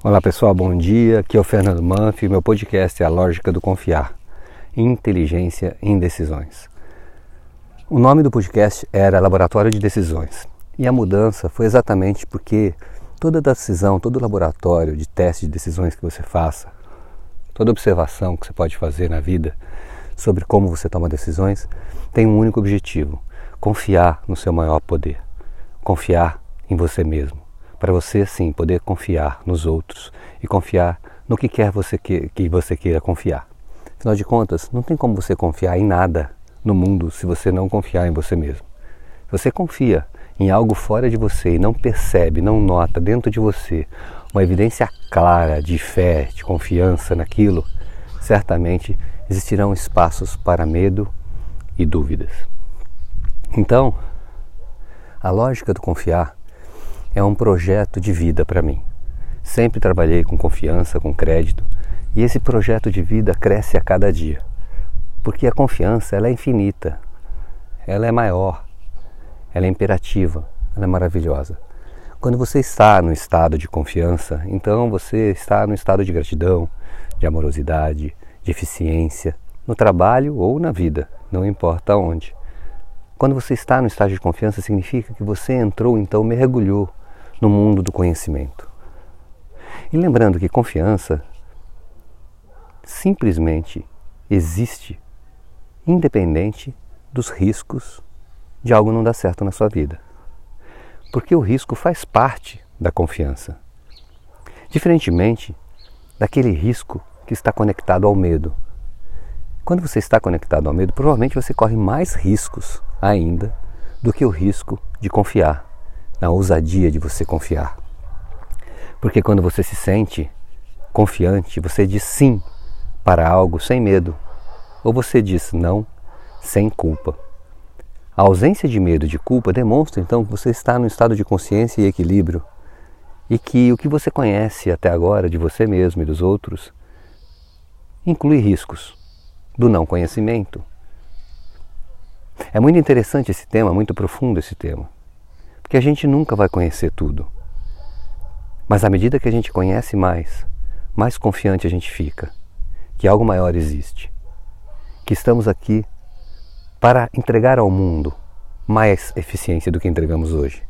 Olá pessoal, bom dia. Aqui é o Fernando Manfi meu podcast é A Lógica do Confiar. Inteligência em Decisões. O nome do podcast era Laboratório de Decisões e a mudança foi exatamente porque toda decisão, todo laboratório de teste de decisões que você faça, toda observação que você pode fazer na vida sobre como você toma decisões tem um único objetivo: confiar no seu maior poder, confiar em você mesmo para você sim poder confiar nos outros e confiar no que quer você que, que você queira confiar. Afinal de contas, não tem como você confiar em nada no mundo se você não confiar em você mesmo. Se você confia em algo fora de você e não percebe, não nota dentro de você uma evidência clara de fé, de confiança naquilo, certamente existirão espaços para medo e dúvidas. Então, a lógica do confiar é um projeto de vida para mim. Sempre trabalhei com confiança, com crédito, e esse projeto de vida cresce a cada dia. Porque a confiança, ela é infinita. Ela é maior. Ela é imperativa, ela é maravilhosa. Quando você está no estado de confiança, então você está no estado de gratidão, de amorosidade, de eficiência, no trabalho ou na vida, não importa onde. Quando você está no estado de confiança, significa que você entrou, então mergulhou no mundo do conhecimento. E lembrando que confiança simplesmente existe independente dos riscos de algo não dar certo na sua vida. Porque o risco faz parte da confiança. Diferentemente daquele risco que está conectado ao medo. Quando você está conectado ao medo, provavelmente você corre mais riscos ainda do que o risco de confiar na ousadia de você confiar. Porque quando você se sente confiante, você diz sim para algo sem medo, ou você diz não sem culpa. A ausência de medo e de culpa demonstra então que você está no estado de consciência e equilíbrio e que o que você conhece até agora de você mesmo e dos outros inclui riscos do não conhecimento. É muito interessante esse tema, muito profundo esse tema porque a gente nunca vai conhecer tudo. Mas à medida que a gente conhece mais, mais confiante a gente fica que algo maior existe, que estamos aqui para entregar ao mundo mais eficiência do que entregamos hoje,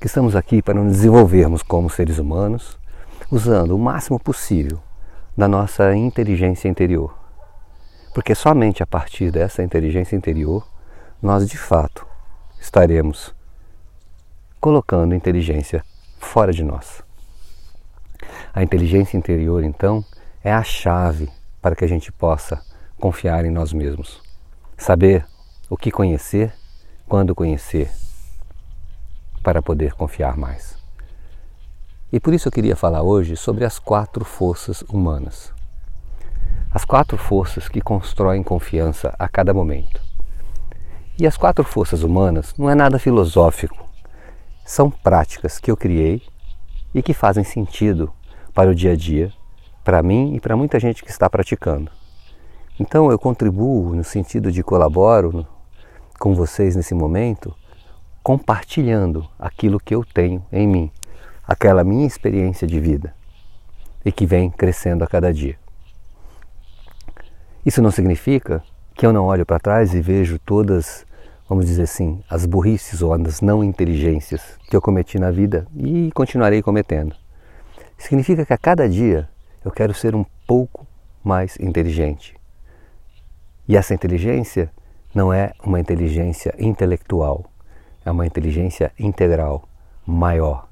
que estamos aqui para nos desenvolvermos como seres humanos, usando o máximo possível da nossa inteligência interior. Porque somente a partir dessa inteligência interior nós de fato estaremos colocando inteligência fora de nós. A inteligência interior, então, é a chave para que a gente possa confiar em nós mesmos. Saber o que conhecer, quando conhecer, para poder confiar mais. E por isso eu queria falar hoje sobre as quatro forças humanas. As quatro forças que constroem confiança a cada momento. E as quatro forças humanas não é nada filosófico, são práticas que eu criei e que fazem sentido para o dia a dia, para mim e para muita gente que está praticando. Então eu contribuo no sentido de colaboro com vocês nesse momento, compartilhando aquilo que eu tenho em mim, aquela minha experiência de vida e que vem crescendo a cada dia. Isso não significa que eu não olho para trás e vejo todas vamos dizer assim, as burrices ou as não inteligências que eu cometi na vida e continuarei cometendo. Significa que a cada dia eu quero ser um pouco mais inteligente. E essa inteligência não é uma inteligência intelectual, é uma inteligência integral, maior,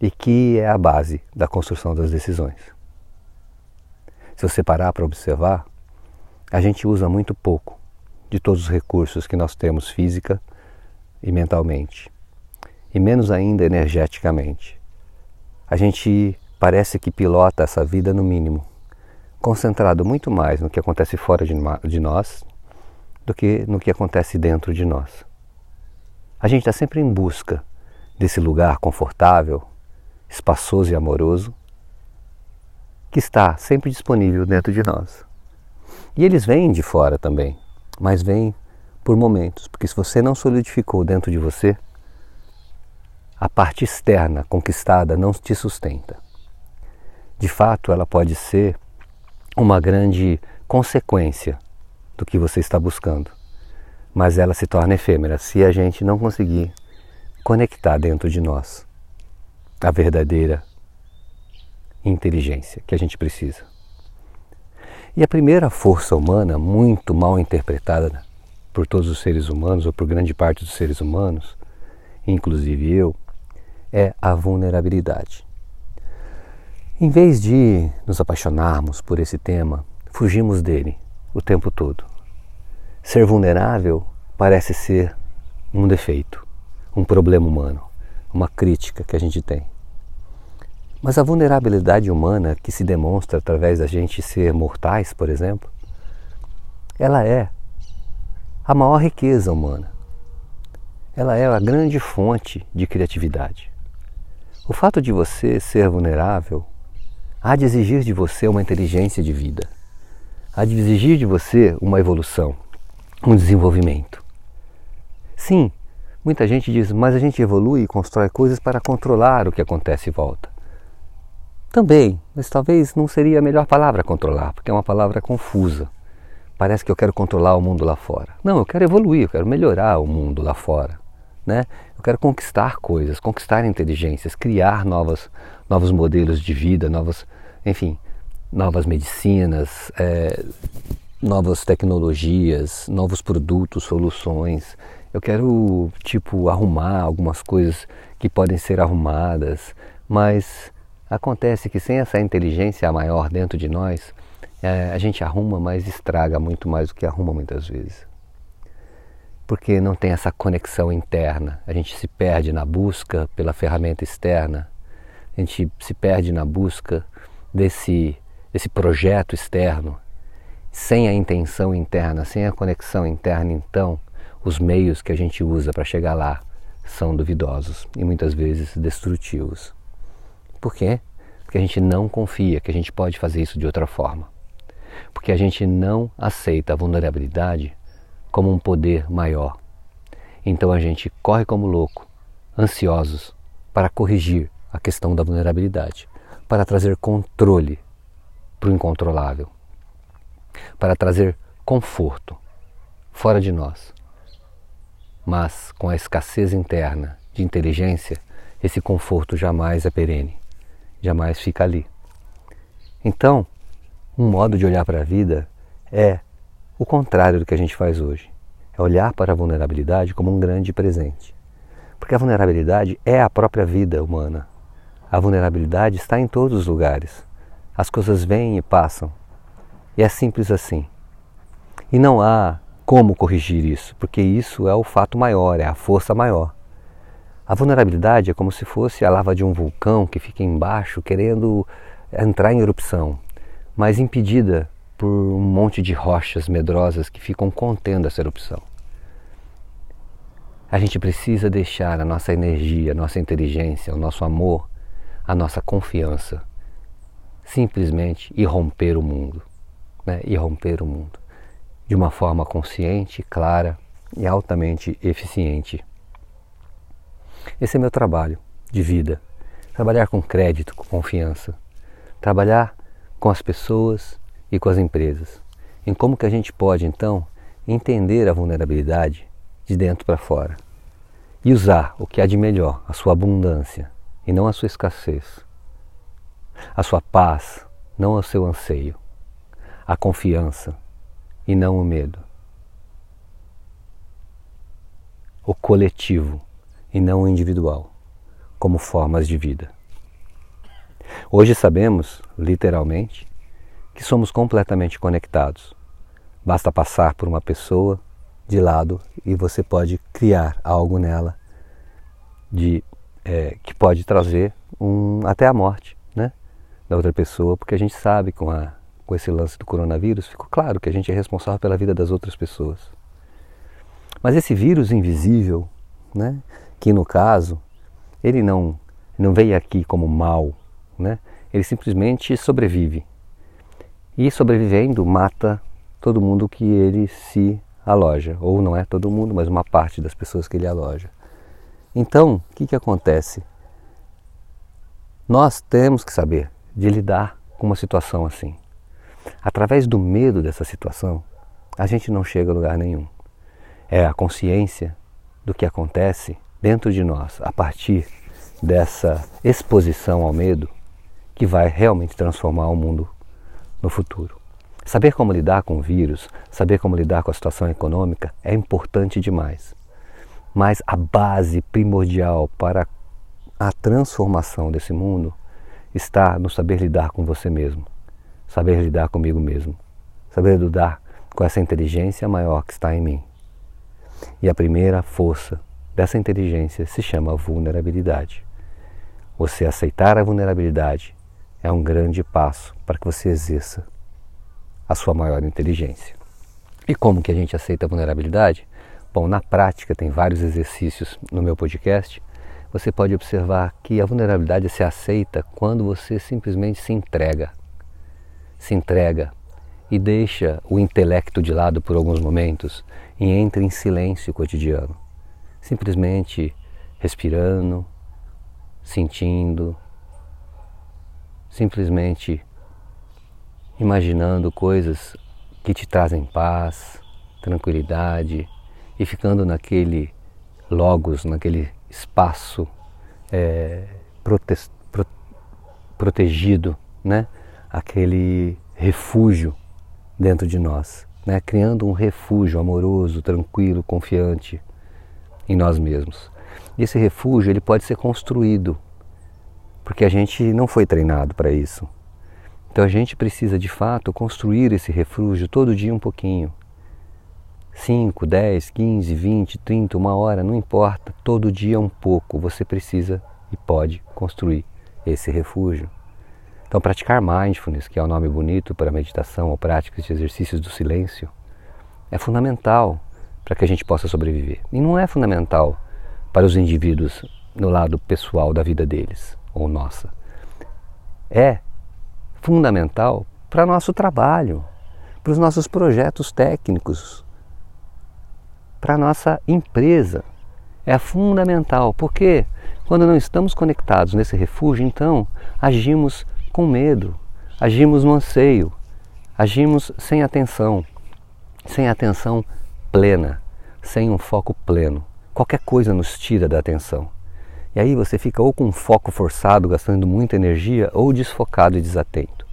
e que é a base da construção das decisões. Se você parar para observar, a gente usa muito pouco de todos os recursos que nós temos física e mentalmente, e menos ainda energeticamente. A gente parece que pilota essa vida no mínimo, concentrado muito mais no que acontece fora de nós do que no que acontece dentro de nós. A gente está sempre em busca desse lugar confortável, espaçoso e amoroso que está sempre disponível dentro de nós. E eles vêm de fora também mas vem por momentos, porque se você não solidificou dentro de você, a parte externa conquistada não te sustenta. de fato, ela pode ser uma grande consequência do que você está buscando, mas ela se torna efêmera se a gente não conseguir conectar dentro de nós a verdadeira inteligência que a gente precisa. E a primeira força humana, muito mal interpretada por todos os seres humanos, ou por grande parte dos seres humanos, inclusive eu, é a vulnerabilidade. Em vez de nos apaixonarmos por esse tema, fugimos dele o tempo todo. Ser vulnerável parece ser um defeito, um problema humano, uma crítica que a gente tem. Mas a vulnerabilidade humana que se demonstra através da gente ser mortais, por exemplo, ela é a maior riqueza humana. Ela é a grande fonte de criatividade. O fato de você ser vulnerável há de exigir de você uma inteligência de vida, há de exigir de você uma evolução, um desenvolvimento. Sim, muita gente diz, mas a gente evolui e constrói coisas para controlar o que acontece em volta. Também, mas talvez não seria a melhor palavra controlar, porque é uma palavra confusa. Parece que eu quero controlar o mundo lá fora. Não, eu quero evoluir, eu quero melhorar o mundo lá fora. Né? Eu quero conquistar coisas, conquistar inteligências, criar novas, novos modelos de vida, novas, enfim, novas medicinas, é, novas tecnologias, novos produtos, soluções. Eu quero, tipo, arrumar algumas coisas que podem ser arrumadas, mas Acontece que sem essa inteligência maior dentro de nós, é, a gente arruma, mas estraga muito mais do que arruma muitas vezes. Porque não tem essa conexão interna. A gente se perde na busca pela ferramenta externa, a gente se perde na busca desse, desse projeto externo. Sem a intenção interna, sem a conexão interna, então, os meios que a gente usa para chegar lá são duvidosos e muitas vezes destrutivos. Por quê? Porque a gente não confia que a gente pode fazer isso de outra forma. Porque a gente não aceita a vulnerabilidade como um poder maior. Então a gente corre como louco, ansiosos, para corrigir a questão da vulnerabilidade, para trazer controle para o incontrolável, para trazer conforto fora de nós. Mas com a escassez interna de inteligência, esse conforto jamais é perene jamais fica ali. Então, um modo de olhar para a vida é o contrário do que a gente faz hoje. É olhar para a vulnerabilidade como um grande presente. Porque a vulnerabilidade é a própria vida humana. A vulnerabilidade está em todos os lugares. As coisas vêm e passam. E é simples assim. E não há como corrigir isso, porque isso é o fato maior, é a força maior. A vulnerabilidade é como se fosse a lava de um vulcão que fica embaixo querendo entrar em erupção, mas impedida por um monte de rochas medrosas que ficam contendo essa erupção. A gente precisa deixar a nossa energia, a nossa inteligência, o nosso amor, a nossa confiança simplesmente irromper o mundo, né? irromper o mundo de uma forma consciente, clara e altamente eficiente. Esse é meu trabalho de vida. Trabalhar com crédito, com confiança. Trabalhar com as pessoas e com as empresas. Em como que a gente pode, então, entender a vulnerabilidade de dentro para fora. E usar o que há de melhor, a sua abundância e não a sua escassez. A sua paz, não o seu anseio. A confiança e não o medo. O coletivo e não individual, como formas de vida. Hoje sabemos, literalmente, que somos completamente conectados. Basta passar por uma pessoa de lado e você pode criar algo nela de é, que pode trazer um, até a morte né, da outra pessoa, porque a gente sabe com, a, com esse lance do coronavírus, ficou claro que a gente é responsável pela vida das outras pessoas. Mas esse vírus invisível, né, que no caso ele não não veio aqui como mal, né? Ele simplesmente sobrevive. E sobrevivendo mata todo mundo que ele se aloja, ou não é todo mundo, mas uma parte das pessoas que ele aloja. Então, o que, que acontece? Nós temos que saber de lidar com uma situação assim. Através do medo dessa situação, a gente não chega a lugar nenhum. É a consciência do que acontece dentro de nós a partir dessa exposição ao medo que vai realmente transformar o mundo no futuro. Saber como lidar com o vírus, saber como lidar com a situação econômica é importante demais. Mas a base primordial para a transformação desse mundo está no saber lidar com você mesmo, saber lidar comigo mesmo, saber lidar com essa inteligência maior que está em mim. E a primeira força dessa inteligência se chama vulnerabilidade. Você aceitar a vulnerabilidade é um grande passo para que você exerça a sua maior inteligência. E como que a gente aceita a vulnerabilidade? Bom, na prática tem vários exercícios no meu podcast. Você pode observar que a vulnerabilidade se aceita quando você simplesmente se entrega. Se entrega e deixa o intelecto de lado por alguns momentos e entra em silêncio cotidiano. Simplesmente respirando, sentindo, simplesmente imaginando coisas que te trazem paz, tranquilidade e ficando naquele logos, naquele espaço é, prote pro protegido, né? aquele refúgio dentro de nós, né? criando um refúgio amoroso, tranquilo, confiante em nós mesmos. E esse refúgio ele pode ser construído, porque a gente não foi treinado para isso. Então a gente precisa de fato construir esse refúgio todo dia um pouquinho. 5, 10, 15, 20, 30, uma hora, não importa, todo dia um pouco você precisa e pode construir esse refúgio. Então, praticar mindfulness, que é o um nome bonito para meditação ou práticas de exercícios do silêncio, é fundamental para que a gente possa sobreviver. E não é fundamental para os indivíduos no lado pessoal da vida deles ou nossa. É fundamental para nosso trabalho, para os nossos projetos técnicos, para nossa empresa. É fundamental, porque quando não estamos conectados nesse refúgio, então agimos com medo, agimos no anseio, agimos sem atenção, sem atenção plena, sem um foco pleno. Qualquer coisa nos tira da atenção. E aí você fica ou com foco forçado, gastando muita energia, ou desfocado e desatento.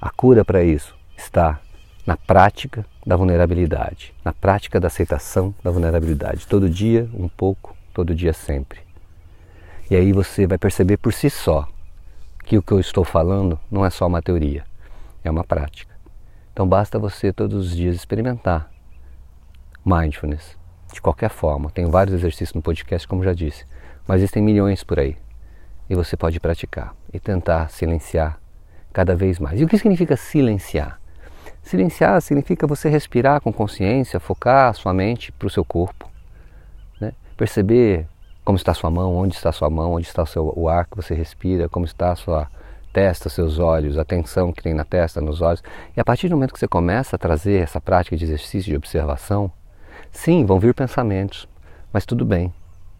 A cura para isso está na prática da vulnerabilidade, na prática da aceitação da vulnerabilidade. Todo dia, um pouco, todo dia sempre. E aí você vai perceber por si só que o que eu estou falando não é só uma teoria, é uma prática. Então basta você todos os dias experimentar mindfulness, de qualquer forma. Tenho vários exercícios no podcast, como já disse, mas existem milhões por aí. E você pode praticar e tentar silenciar cada vez mais. E o que significa silenciar? Silenciar significa você respirar com consciência, focar a sua mente para o seu corpo, né? perceber como está sua mão, onde está sua mão, onde está o, seu, o ar que você respira, como está a sua testa, seus olhos, a tensão que tem na testa, nos olhos. E a partir do momento que você começa a trazer essa prática de exercício de observação, Sim, vão vir pensamentos, mas tudo bem.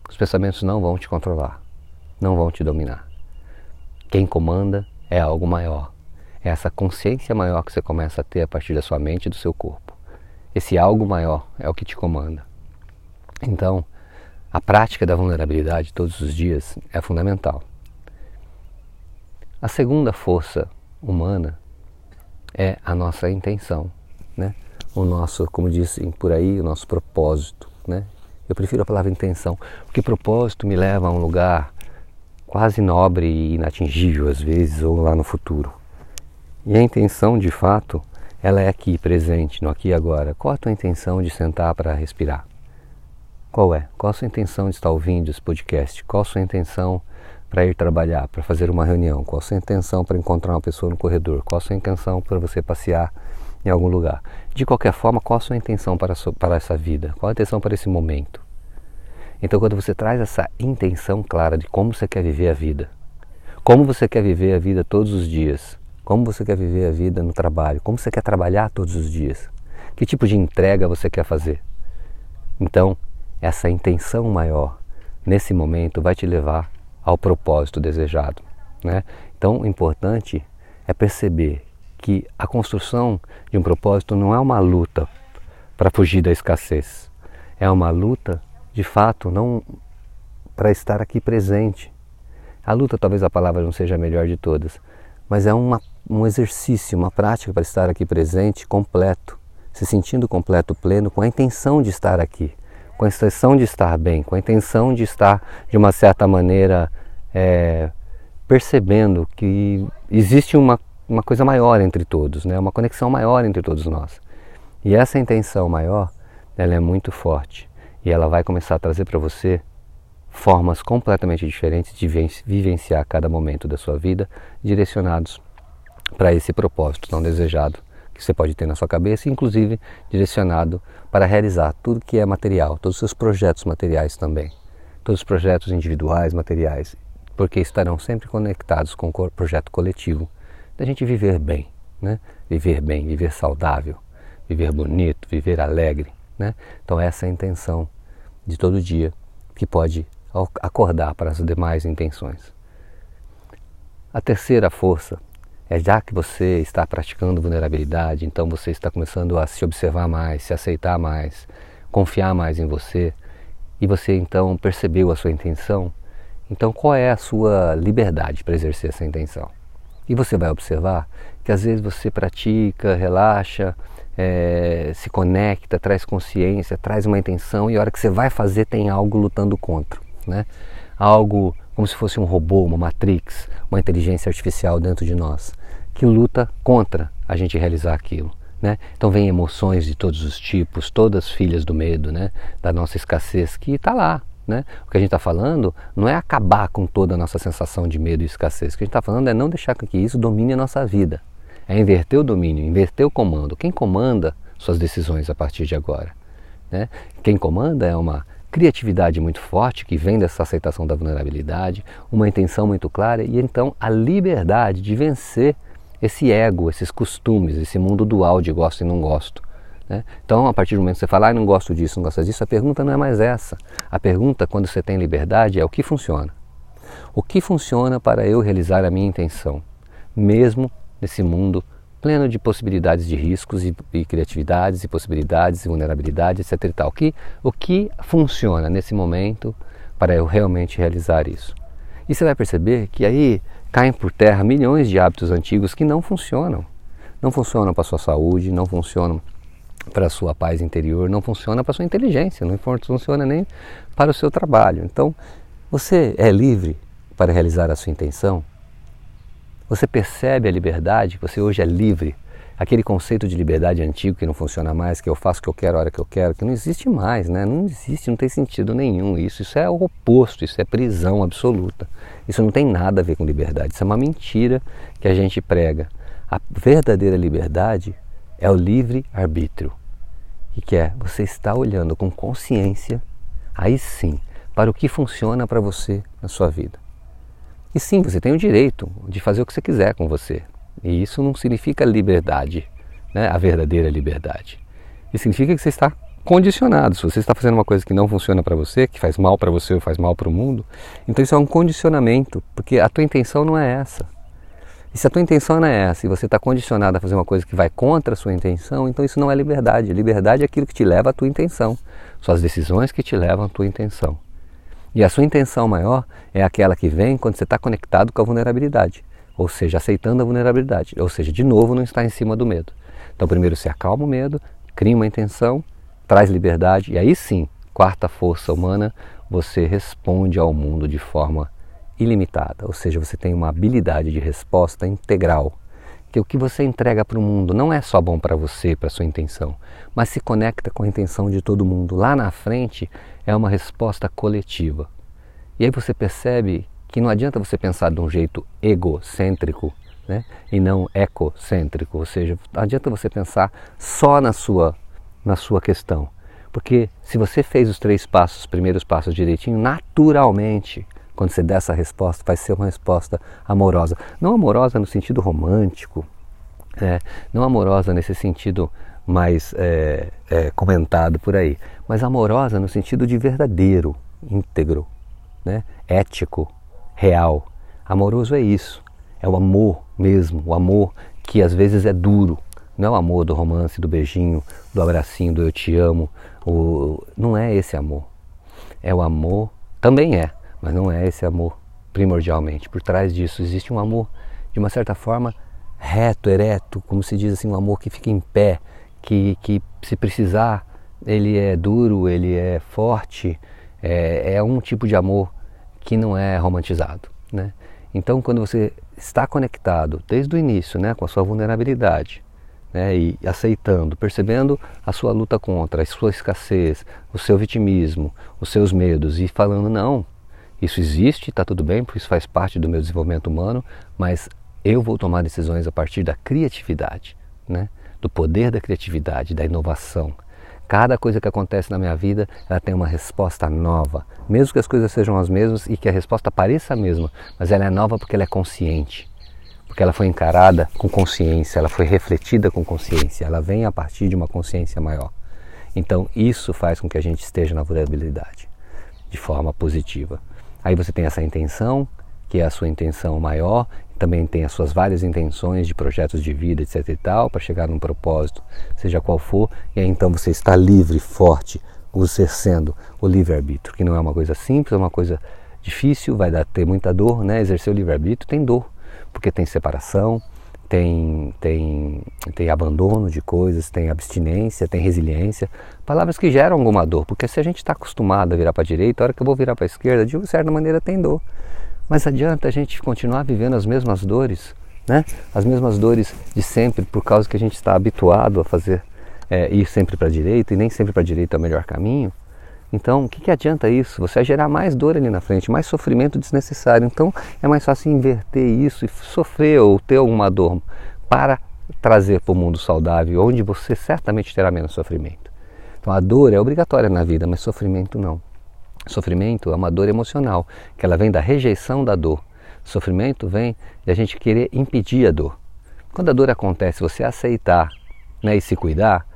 Os pensamentos não vão te controlar, não vão te dominar. Quem comanda é algo maior. É essa consciência maior que você começa a ter a partir da sua mente e do seu corpo. Esse algo maior é o que te comanda. Então, a prática da vulnerabilidade todos os dias é fundamental. A segunda força humana é a nossa intenção, né? o nosso, como dizem por aí, o nosso propósito, né? Eu prefiro a palavra intenção, porque propósito me leva a um lugar quase nobre e inatingível às vezes, ou lá no futuro. E a intenção, de fato, ela é aqui, presente, no aqui e agora. Qual a tua intenção de sentar para respirar? Qual é? Qual a sua intenção de estar ouvindo esse podcast? Qual a sua intenção para ir trabalhar, para fazer uma reunião? Qual a sua intenção para encontrar uma pessoa no corredor? Qual a sua intenção para você passear em algum lugar. De qualquer forma, qual a sua intenção para, sua, para essa vida? Qual a intenção para esse momento? Então, quando você traz essa intenção clara de como você quer viver a vida, como você quer viver a vida todos os dias, como você quer viver a vida no trabalho, como você quer trabalhar todos os dias, que tipo de entrega você quer fazer. Então, essa intenção maior, nesse momento, vai te levar ao propósito desejado. Né? Então, o importante é perceber que a construção de um propósito não é uma luta para fugir da escassez, é uma luta, de fato, não para estar aqui presente. A luta, talvez a palavra não seja a melhor de todas, mas é uma, um exercício, uma prática para estar aqui presente, completo, se sentindo completo, pleno, com a intenção de estar aqui, com a intenção de estar bem, com a intenção de estar, de uma certa maneira, é, percebendo que existe uma, uma coisa maior entre todos, né? uma conexão maior entre todos nós. E essa intenção maior, ela é muito forte e ela vai começar a trazer para você formas completamente diferentes de vivenciar cada momento da sua vida, direcionados para esse propósito tão desejado que você pode ter na sua cabeça, inclusive direcionado para realizar tudo que é material, todos os seus projetos materiais também, todos os projetos individuais, materiais, porque estarão sempre conectados com o projeto coletivo da gente viver bem, né? Viver bem, viver saudável, viver bonito, viver alegre, né? Então essa é a intenção de todo dia que pode acordar para as demais intenções. A terceira força é já que você está praticando vulnerabilidade, então você está começando a se observar mais, se aceitar mais, confiar mais em você, e você então percebeu a sua intenção, então qual é a sua liberdade para exercer essa intenção? E você vai observar que às vezes você pratica, relaxa, é, se conecta, traz consciência, traz uma intenção e a hora que você vai fazer tem algo lutando contra, né? Algo como se fosse um robô, uma matrix, uma inteligência artificial dentro de nós que luta contra a gente realizar aquilo. Né? Então vem emoções de todos os tipos, todas filhas do medo, né? da nossa escassez, que está lá. Né? O que a gente está falando não é acabar com toda a nossa sensação de medo e escassez. O que a gente está falando é não deixar que isso domine a nossa vida. É inverter o domínio, inverter o comando. Quem comanda suas decisões a partir de agora? Né? Quem comanda é uma criatividade muito forte que vem dessa aceitação da vulnerabilidade, uma intenção muito clara e então a liberdade de vencer esse ego, esses costumes, esse mundo dual de gosto e não gosto. Né? Então, a partir do momento que você fala, ah, não gosto disso, não gosto disso, a pergunta não é mais essa. A pergunta, quando você tem liberdade, é o que funciona. O que funciona para eu realizar a minha intenção, mesmo nesse mundo pleno de possibilidades de riscos e, e criatividades e possibilidades e vulnerabilidades, etc. E tal. O, que, o que funciona nesse momento para eu realmente realizar isso? E você vai perceber que aí caem por terra milhões de hábitos antigos que não funcionam. Não funcionam para a sua saúde, não funcionam para a sua paz interior, não funciona para a sua inteligência, não funciona nem para o seu trabalho. Então, você é livre para realizar a sua intenção? Você percebe a liberdade? Você hoje é livre? Aquele conceito de liberdade antigo que não funciona mais, que eu faço o que eu quero a hora que eu quero, que não existe mais, né? Não existe, não tem sentido nenhum isso. Isso é o oposto, isso é prisão absoluta. Isso não tem nada a ver com liberdade, isso é uma mentira que a gente prega. A verdadeira liberdade é o livre arbítrio. E que é você está olhando com consciência, aí sim, para o que funciona para você na sua vida. E sim, você tem o direito de fazer o que você quiser com você. E isso não significa liberdade, né? a verdadeira liberdade. Isso significa que você está condicionado. Se você está fazendo uma coisa que não funciona para você, que faz mal para você ou faz mal para o mundo, então isso é um condicionamento, porque a tua intenção não é essa. E se a tua intenção não é essa e você está condicionado a fazer uma coisa que vai contra a sua intenção, então isso não é liberdade. Liberdade é aquilo que te leva à tua intenção. São as decisões que te levam à tua intenção. E a sua intenção maior é aquela que vem quando você está conectado com a vulnerabilidade, ou seja, aceitando a vulnerabilidade, ou seja, de novo não está em cima do medo. Então, primeiro você acalma o medo, cria uma intenção, traz liberdade, e aí sim, quarta força humana, você responde ao mundo de forma ilimitada, ou seja, você tem uma habilidade de resposta integral. Que o que você entrega para o mundo não é só bom para você, para sua intenção, mas se conecta com a intenção de todo mundo. Lá na frente é uma resposta coletiva. E aí você percebe que não adianta você pensar de um jeito egocêntrico né? e não ecocêntrico, ou seja, não adianta você pensar só na sua, na sua questão. Porque se você fez os três passos, os primeiros passos direitinho, naturalmente quando você der essa resposta, vai ser uma resposta amorosa. Não amorosa no sentido romântico, é, não amorosa nesse sentido mais é, é, comentado por aí, mas amorosa no sentido de verdadeiro, íntegro, né? ético, real. Amoroso é isso, é o amor mesmo, o amor que às vezes é duro. Não é o amor do romance, do beijinho, do abracinho, do eu te amo. O... Não é esse amor. É o amor, também é, mas não é esse amor primordialmente. Por trás disso existe um amor, de uma certa forma, reto, ereto, como se diz assim, um amor que fica em pé, que, que se precisar, ele é duro, ele é forte, é, é um tipo de amor que não é romantizado. Né? Então, quando você está conectado desde o início né, com a sua vulnerabilidade, né, e aceitando, percebendo a sua luta contra, a sua escassez, o seu vitimismo, os seus medos e falando: não, isso existe, está tudo bem, porque isso faz parte do meu desenvolvimento humano, mas eu vou tomar decisões a partir da criatividade, né, do poder da criatividade, da inovação, Cada coisa que acontece na minha vida, ela tem uma resposta nova. Mesmo que as coisas sejam as mesmas e que a resposta pareça a mesma, mas ela é nova porque ela é consciente. Porque ela foi encarada com consciência, ela foi refletida com consciência, ela vem a partir de uma consciência maior. Então, isso faz com que a gente esteja na vulnerabilidade de forma positiva. Aí você tem essa intenção, que é a sua intenção maior, também tem as suas várias intenções de projetos de vida, etc e tal, para chegar num propósito, seja qual for, e aí então você está livre, forte, você sendo o livre-arbítrio, que não é uma coisa simples, é uma coisa difícil, vai dar, ter muita dor, né? Exercer o livre-arbítrio tem dor, porque tem separação, tem, tem, tem abandono de coisas, tem abstinência, tem resiliência, palavras que geram alguma dor, porque se a gente está acostumado a virar para a direita, a hora que eu vou virar para a esquerda, de uma certa maneira tem dor. Mas adianta a gente continuar vivendo as mesmas dores, né? As mesmas dores de sempre, por causa que a gente está habituado a fazer é, ir sempre para a direita e nem sempre para a direita é o melhor caminho. Então, o que, que adianta isso? Você vai gerar mais dor ali na frente, mais sofrimento desnecessário. Então, é mais fácil inverter isso e sofrer ou ter alguma dor para trazer para o mundo saudável, onde você certamente terá menos sofrimento. Então, a dor é obrigatória na vida, mas sofrimento não. Sofrimento é uma dor emocional, que ela vem da rejeição da dor. Sofrimento vem de a gente querer impedir a dor. Quando a dor acontece, você aceitar né, e se cuidar,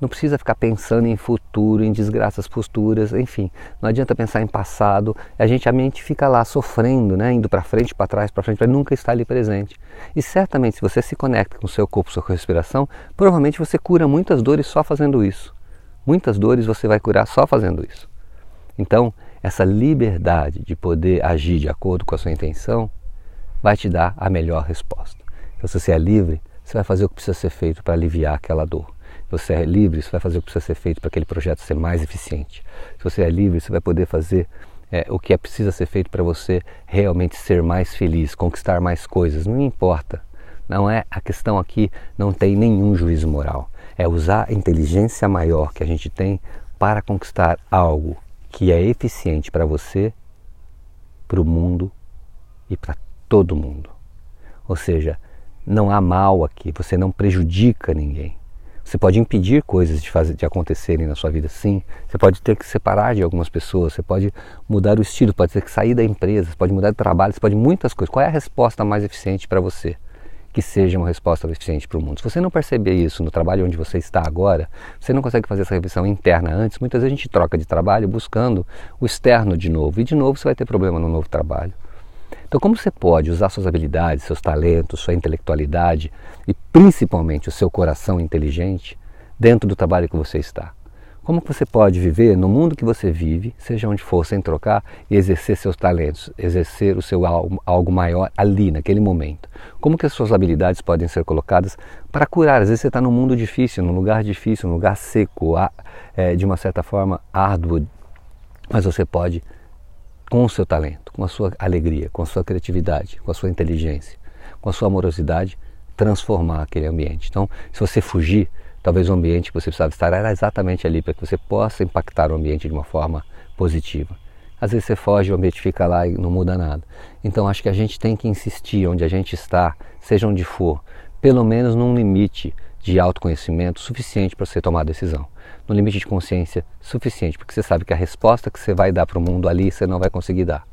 não precisa ficar pensando em futuro, em desgraças futuras, enfim. Não adianta pensar em passado. A gente a mente fica lá sofrendo, né, indo para frente, para trás, para frente, para nunca estar ali presente. E certamente, se você se conecta com o seu corpo, sua respiração, provavelmente você cura muitas dores só fazendo isso. Muitas dores você vai curar só fazendo isso. Então, essa liberdade de poder agir de acordo com a sua intenção vai te dar a melhor resposta. Então, se você é livre, você vai fazer o que precisa ser feito para aliviar aquela dor. Se você é livre, você vai fazer o que precisa ser feito para aquele projeto ser mais eficiente. Se você é livre, você vai poder fazer é, o que é precisa ser feito para você realmente ser mais feliz, conquistar mais coisas. Não importa. Não é a questão aqui, não tem nenhum juízo moral. É usar a inteligência maior que a gente tem para conquistar algo que é eficiente para você, para o mundo e para todo mundo. Ou seja, não há mal aqui, você não prejudica ninguém. Você pode impedir coisas de, fazer, de acontecerem na sua vida, sim. Você pode ter que separar de algumas pessoas, você pode mudar o estilo, pode ter que sair da empresa, você pode mudar de trabalho, você pode muitas coisas. Qual é a resposta mais eficiente para você? Que seja uma resposta eficiente para o mundo. Se você não perceber isso no trabalho onde você está agora, você não consegue fazer essa revisão interna antes, muitas vezes a gente troca de trabalho buscando o externo de novo, e de novo você vai ter problema no novo trabalho. Então, como você pode usar suas habilidades, seus talentos, sua intelectualidade e principalmente o seu coração inteligente dentro do trabalho que você está? Como você pode viver no mundo que você vive, seja onde for, sem trocar e exercer seus talentos, exercer o seu algo, algo maior ali, naquele momento? Como que as suas habilidades podem ser colocadas para curar? Às vezes você está num mundo difícil, num lugar difícil, num lugar seco, é, de uma certa forma árduo, mas você pode, com o seu talento, com a sua alegria, com a sua criatividade, com a sua inteligência, com a sua amorosidade, transformar aquele ambiente. Então, se você fugir, Talvez o ambiente que você precisava estar era exatamente ali para que você possa impactar o ambiente de uma forma positiva. Às vezes você foge, o ambiente fica lá e não muda nada. Então acho que a gente tem que insistir onde a gente está, seja onde for, pelo menos num limite de autoconhecimento suficiente para você tomar a decisão. No limite de consciência suficiente, porque você sabe que a resposta que você vai dar para o mundo ali você não vai conseguir dar.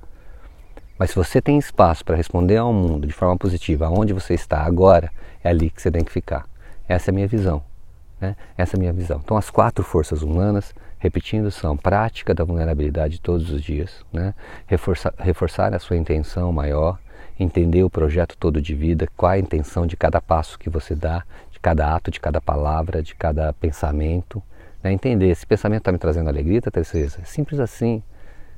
Mas se você tem espaço para responder ao mundo de forma positiva, aonde você está agora, é ali que você tem que ficar. Essa é a minha visão. Né? Essa é a minha visão. Então, as quatro forças humanas, repetindo, são prática da vulnerabilidade todos os dias, né? reforçar, reforçar a sua intenção maior, entender o projeto todo de vida, qual a intenção de cada passo que você dá, de cada ato, de cada palavra, de cada pensamento. Né? Entender, esse pensamento está me trazendo alegria, Teresa? É simples assim.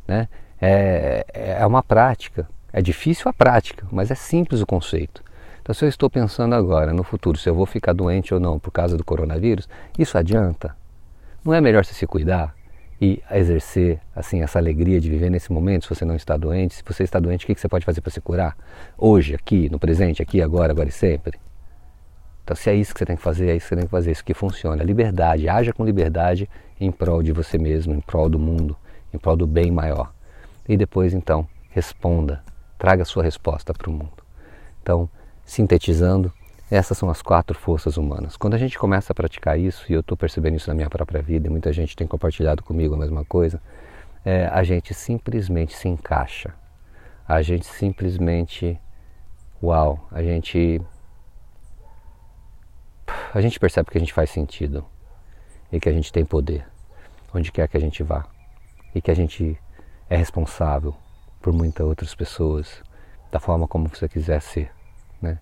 Né? É, é uma prática. É difícil a prática, mas é simples o conceito. Então, se eu estou pensando agora, no futuro, se eu vou ficar doente ou não por causa do coronavírus, isso adianta? Não é melhor você se cuidar e exercer assim essa alegria de viver nesse momento, se você não está doente? Se você está doente, o que você pode fazer para se curar? Hoje, aqui, no presente, aqui, agora, agora e sempre? Então, se é isso que você tem que fazer, é isso que você tem que fazer, isso que funciona. Liberdade, haja com liberdade em prol de você mesmo, em prol do mundo, em prol do bem maior. E depois, então, responda, traga sua resposta para o mundo. Então, sintetizando, essas são as quatro forças humanas. Quando a gente começa a praticar isso, e eu estou percebendo isso na minha própria vida, e muita gente tem compartilhado comigo a mesma coisa, é, a gente simplesmente se encaixa. A gente simplesmente. Uau! A gente. A gente percebe que a gente faz sentido e que a gente tem poder onde quer que a gente vá e que a gente é responsável por muitas outras pessoas da forma como você quiser ser. Né?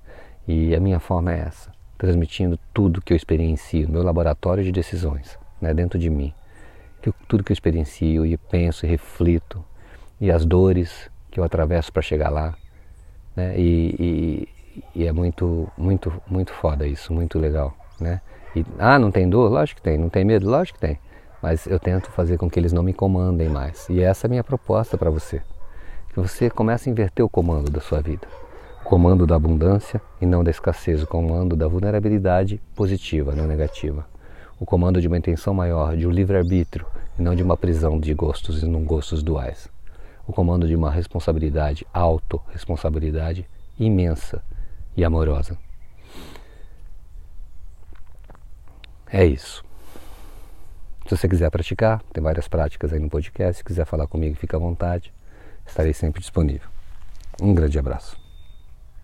E a minha forma é essa, transmitindo tudo que eu experiencio, meu laboratório de decisões, né, dentro de mim. Que tudo que eu experiencio e penso e reflito, e as dores que eu atravesso para chegar lá. Né, e, e, e, é muito, muito, muito foda isso, muito legal. Né? E, ah, não tem dor? Lógico que tem. Não tem medo? Lógico que tem. Mas eu tento fazer com que eles não me comandem mais. E essa é a minha proposta para você. Que você comece a inverter o comando da sua vida comando da abundância e não da escassez, o comando da vulnerabilidade positiva, não negativa. O comando de uma intenção maior, de um livre-arbítrio e não de uma prisão de gostos e não gostos duais. O comando de uma responsabilidade, autorresponsabilidade imensa e amorosa. É isso. Se você quiser praticar, tem várias práticas aí no podcast. Se quiser falar comigo, fica à vontade. Estarei sempre disponível. Um grande abraço.